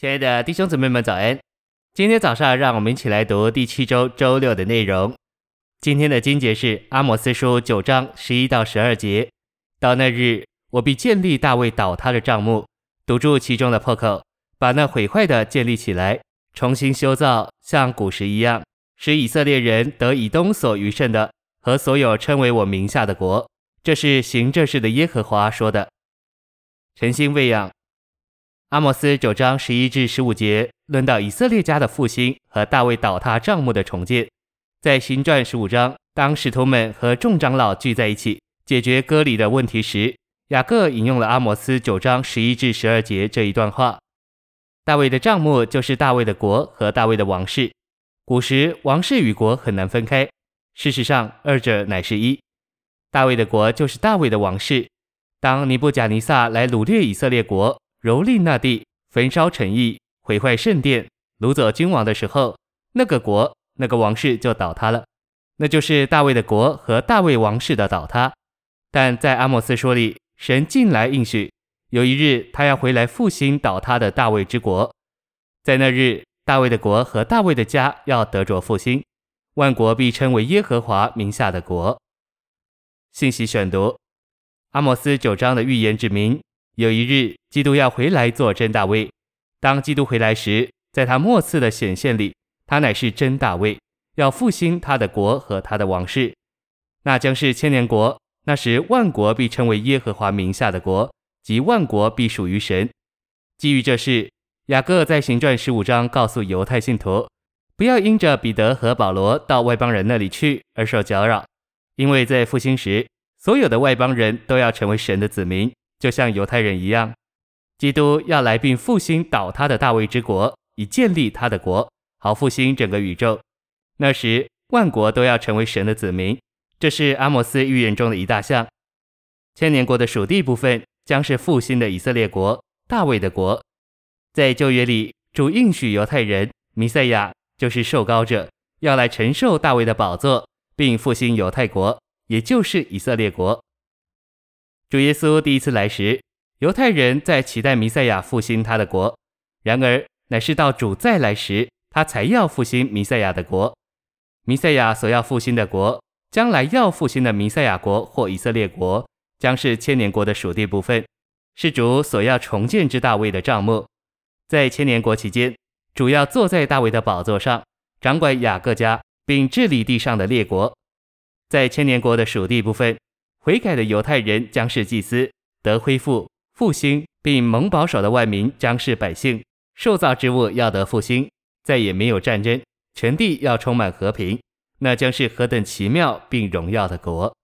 亲爱的弟兄姊妹们，早安！今天早上，让我们一起来读第七周周六的内容。今天的经节是阿摩斯书九章十一到十二节。到那日，我必建立大卫倒塌的帐幕，堵住其中的破口，把那毁坏的建立起来，重新修造，像古时一样，使以色列人得以东所余剩的和所有称为我名下的国。这是行这事的耶和华说的。晨星喂养。阿摩斯九章十一至十五节论到以色列家的复兴和大卫倒塌帐幕的重建。在行传十五章，当使徒们和众长老聚在一起解决割礼的问题时，雅各引用了阿摩斯九章十一至十二节这一段话。大卫的帐幕就是大卫的国和大卫的王室。古时王室与国很难分开，事实上二者乃是一。大卫的国就是大卫的王室。当尼布甲尼撒来掳掠以色列国，蹂躏那地，焚烧城邑，毁坏圣殿，掳走君王的时候，那个国、那个王室就倒塌了。那就是大卫的国和大卫王室的倒塌。但在阿摩斯书里，神近来应许，有一日他要回来复兴倒塌的大卫之国。在那日，大卫的国和大卫的家要得着复兴，万国必称为耶和华名下的国。信息选读：阿摩斯九章的预言指明。有一日，基督要回来做真大卫。当基督回来时，在他末次的显现里，他乃是真大卫，要复兴他的国和他的王室。那将是千年国。那时，万国必称为耶和华名下的国，即万国必属于神。基于这事，雅各在行传十五章告诉犹太信徒，不要因着彼得和保罗到外邦人那里去而受搅扰，因为在复兴时，所有的外邦人都要成为神的子民。就像犹太人一样，基督要来并复兴倒塌的大卫之国，以建立他的国，好复兴整个宇宙。那时，万国都要成为神的子民。这是阿摩斯预言中的一大项。千年国的属地部分将是复兴的以色列国，大卫的国。在旧约里，主应许犹太人，弥赛亚就是受膏者，要来承受大卫的宝座，并复兴犹太国，也就是以色列国。主耶稣第一次来时，犹太人在期待弥赛亚复兴他的国。然而，乃是到主再来时，他才要复兴弥赛亚的国。弥赛亚所要复兴的国，将来要复兴的弥赛亚国或以色列国，将是千年国的属地部分，是主所要重建之大卫的帐幕。在千年国期间，主要坐在大卫的宝座上，掌管雅各家，并治理地上的列国。在千年国的属地部分。悔改的犹太人将是祭司，得恢复复兴，并蒙保守的万民将是百姓。受造之物要得复兴，再也没有战争，全地要充满和平，那将是何等奇妙并荣耀的国！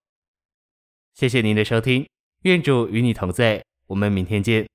谢谢您的收听，愿主与你同在，我们明天见。